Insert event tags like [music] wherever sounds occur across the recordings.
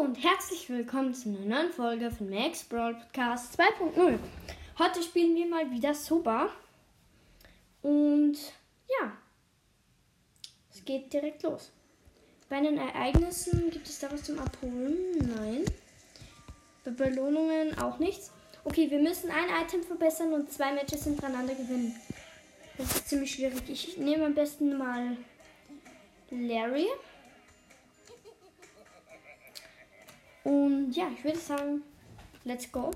und herzlich willkommen zu einer neuen Folge von Max Brawl Podcast 2.0. Heute spielen wir mal wieder Soba. Und ja, es geht direkt los. Bei den Ereignissen gibt es da was zum Abholen? Nein. Bei Belohnungen auch nichts. Okay, wir müssen ein Item verbessern und zwei Matches hintereinander gewinnen. Das ist ziemlich schwierig. Ich nehme am besten mal Larry. Und ja, ich würde sagen, let's go.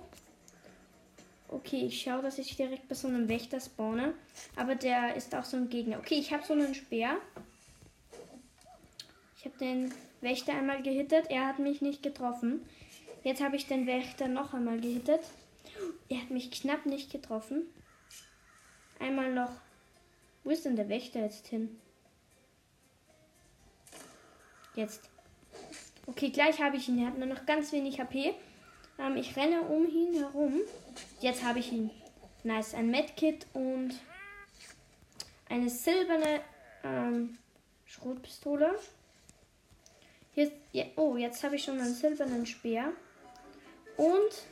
Okay, ich schaue, dass ich direkt bei so einem Wächter spawne. Aber der ist auch so ein Gegner. Okay, ich habe so einen Speer. Ich habe den Wächter einmal gehittet. Er hat mich nicht getroffen. Jetzt habe ich den Wächter noch einmal gehittet. Er hat mich knapp nicht getroffen. Einmal noch. Wo ist denn der Wächter jetzt hin? Jetzt. Okay, gleich habe ich ihn. Er hat nur noch ganz wenig HP. Ähm, ich renne um ihn herum. Jetzt habe ich ihn. Nice. Ein Medkit und eine silberne ähm, Schrotpistole. Hier ja, oh, jetzt habe ich schon einen silbernen Speer. Und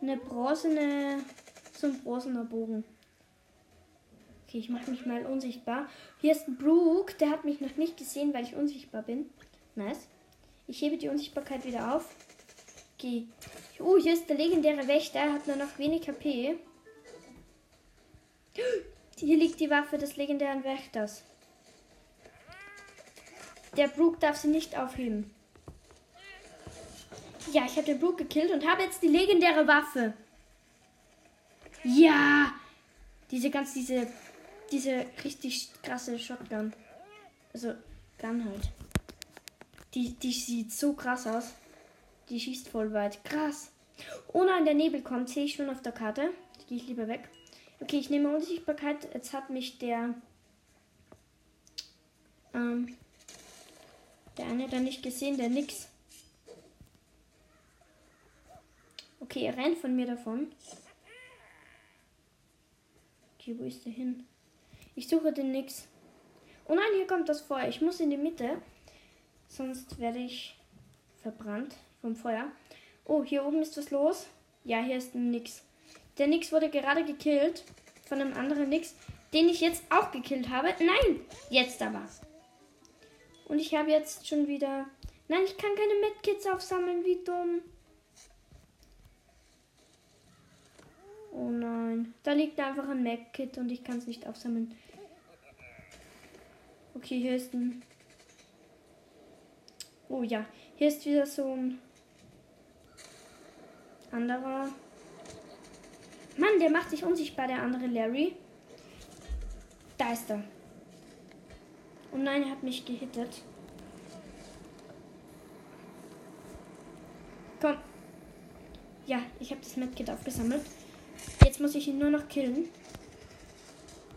eine bronzene, so ein bronzener Bogen. Okay, ich mache mich mal unsichtbar. Hier ist ein Brook, der hat mich noch nicht gesehen, weil ich unsichtbar bin. Nice. Ich hebe die Unsichtbarkeit wieder auf. Okay. Oh, hier ist der legendäre Wächter. Er hat nur noch wenig HP. Hier liegt die Waffe des legendären Wächters. Der Brook darf sie nicht aufheben. Ja, ich habe den Brook gekillt und habe jetzt die legendäre Waffe. Ja! Diese ganz, diese, diese richtig krasse Shotgun. Also, Gun halt. Die, die sieht so krass aus. Die schießt voll weit. Krass. Oh nein, der Nebel kommt. Sehe ich schon auf der Karte. Gehe ich lieber weg. Okay, ich nehme Unsichtbarkeit. Jetzt hat mich der. Ähm, der eine da nicht gesehen, der nix. Okay, er rennt von mir davon. Okay, wo ist der hin? Ich suche den nix. Oh nein, hier kommt das Feuer. Ich muss in die Mitte. Sonst werde ich verbrannt vom Feuer. Oh, hier oben ist was los. Ja, hier ist ein Nix. Der Nix wurde gerade gekillt von einem anderen Nix, den ich jetzt auch gekillt habe. Nein, jetzt aber. Und ich habe jetzt schon wieder... Nein, ich kann keine Medkits aufsammeln, wie dumm. Oh nein. Da liegt einfach ein Medkit und ich kann es nicht aufsammeln. Okay, hier ist ein Oh ja, hier ist wieder so ein anderer. Mann, der macht sich unsichtbar, der andere Larry. Da ist er. Oh nein, er hat mich gehittet. Komm. Ja, ich habe das Medkit aufgesammelt. Jetzt muss ich ihn nur noch killen.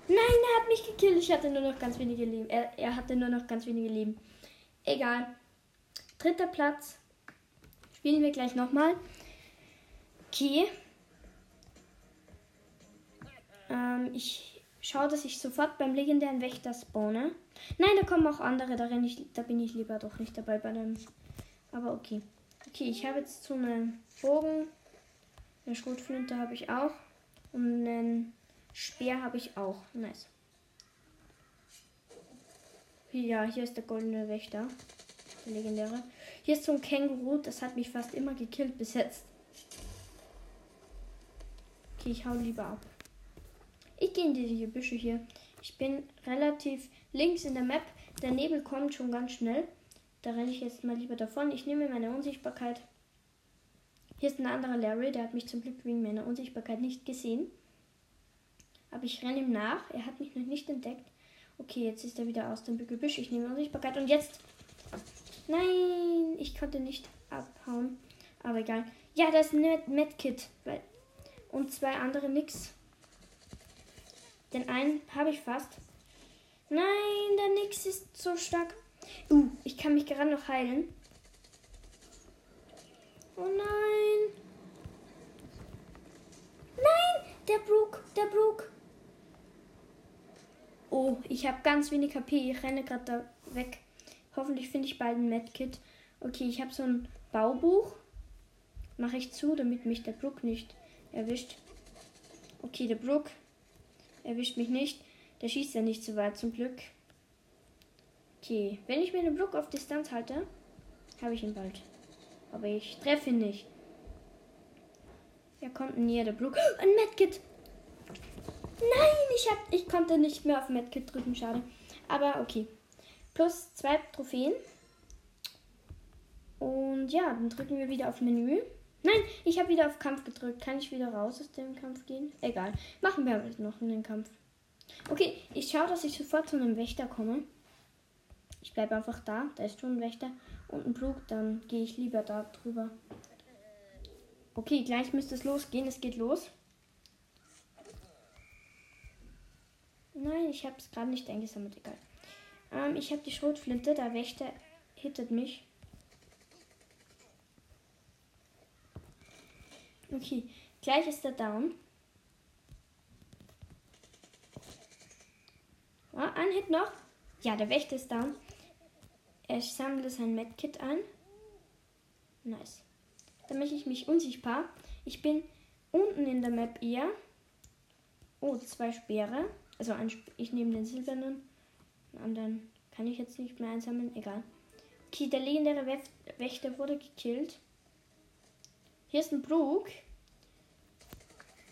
Nein, er hat mich gekillt. Ich hatte nur noch ganz wenige Leben. Er, er hatte nur noch ganz wenige Leben. Egal. Dritter Platz. Spielen wir gleich nochmal. Okay. Ähm, ich schaue, dass ich sofort beim legendären Wächter spawne. Nein, da kommen auch andere. Da, ich, da bin ich lieber doch nicht dabei bei dem. Aber okay. Okay, ich habe jetzt so einen Bogen. Eine Schrotflinte habe ich auch. Und einen Speer habe ich auch. Nice. Ja, hier ist der goldene Wächter. Legendäre. Hier ist so ein Känguru, das hat mich fast immer gekillt bis jetzt. Okay, ich hau lieber ab. Ich gehe in die Büsche hier. Ich bin relativ links in der Map. Der Nebel kommt schon ganz schnell. Da renne ich jetzt mal lieber davon. Ich nehme meine Unsichtbarkeit. Hier ist ein anderer Larry, der hat mich zum Glück wegen meiner Unsichtbarkeit nicht gesehen. Aber ich renne ihm nach. Er hat mich noch nicht entdeckt. Okay, jetzt ist er wieder aus dem Gebüsch. Ich nehme Unsichtbarkeit und jetzt Nein, ich konnte nicht abhauen. Aber egal. Ja, das ist ein Medkit. Und zwei andere nix. Den einen habe ich fast. Nein, der Nix ist so stark. Uh, ich kann mich gerade noch heilen. Oh nein. Nein, der Brook, der Brook. Oh, ich habe ganz wenig HP. Ich renne gerade da weg. Hoffentlich finde ich bald ein Medkit. Okay, ich habe so ein Baubuch. Mache ich zu, damit mich der Brook nicht erwischt. Okay, der Brook erwischt mich nicht. Der schießt ja nicht so weit zum Glück. Okay, wenn ich mir den Brook auf Distanz halte, habe ich ihn bald. Aber ich treffe ihn nicht. Er kommt näher, der Brook. [gasps] Ein Medkit! Nein, ich, hab, ich konnte nicht mehr auf Medkit drücken, schade. Aber okay. Plus zwei Trophäen. Und ja, dann drücken wir wieder auf Menü. Nein, ich habe wieder auf Kampf gedrückt. Kann ich wieder raus aus dem Kampf gehen? Egal. Machen wir noch einen Kampf. Okay, ich schaue, dass ich sofort zu einem Wächter komme. Ich bleibe einfach da. Da ist schon ein Wächter und ein Blut. Dann gehe ich lieber da drüber. Okay, gleich müsste es losgehen. Es geht los. Nein, ich habe es gerade nicht eingesammelt. Egal. Ähm, ich habe die Schrotflinte. Der Wächter hittet mich. Okay, gleich ist er down. Oh, ein Hit noch. Ja, der Wächter ist down. Er sammelt sein Medkit ein. Nice. Dann mache ich mich unsichtbar. Ich bin unten in der Map eher. Oh, zwei Speere. Also ein ich nehme den silbernen. Anderen kann ich jetzt nicht mehr einsammeln. Egal. Okay, der legendäre Wächter wurde gekillt. Hier ist ein Brook.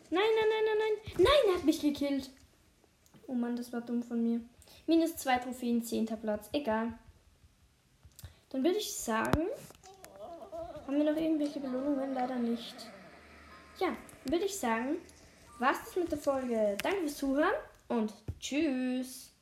Nein, nein, nein, nein, nein. Nein, er hat mich gekillt. Oh Mann, das war dumm von mir. Minus zwei Trophäen, zehnter Platz. Egal. Dann würde ich sagen, haben wir noch irgendwelche Belohnungen? Leider nicht. Ja, würde ich sagen, was ist mit der Folge. Danke fürs Zuhören und tschüss.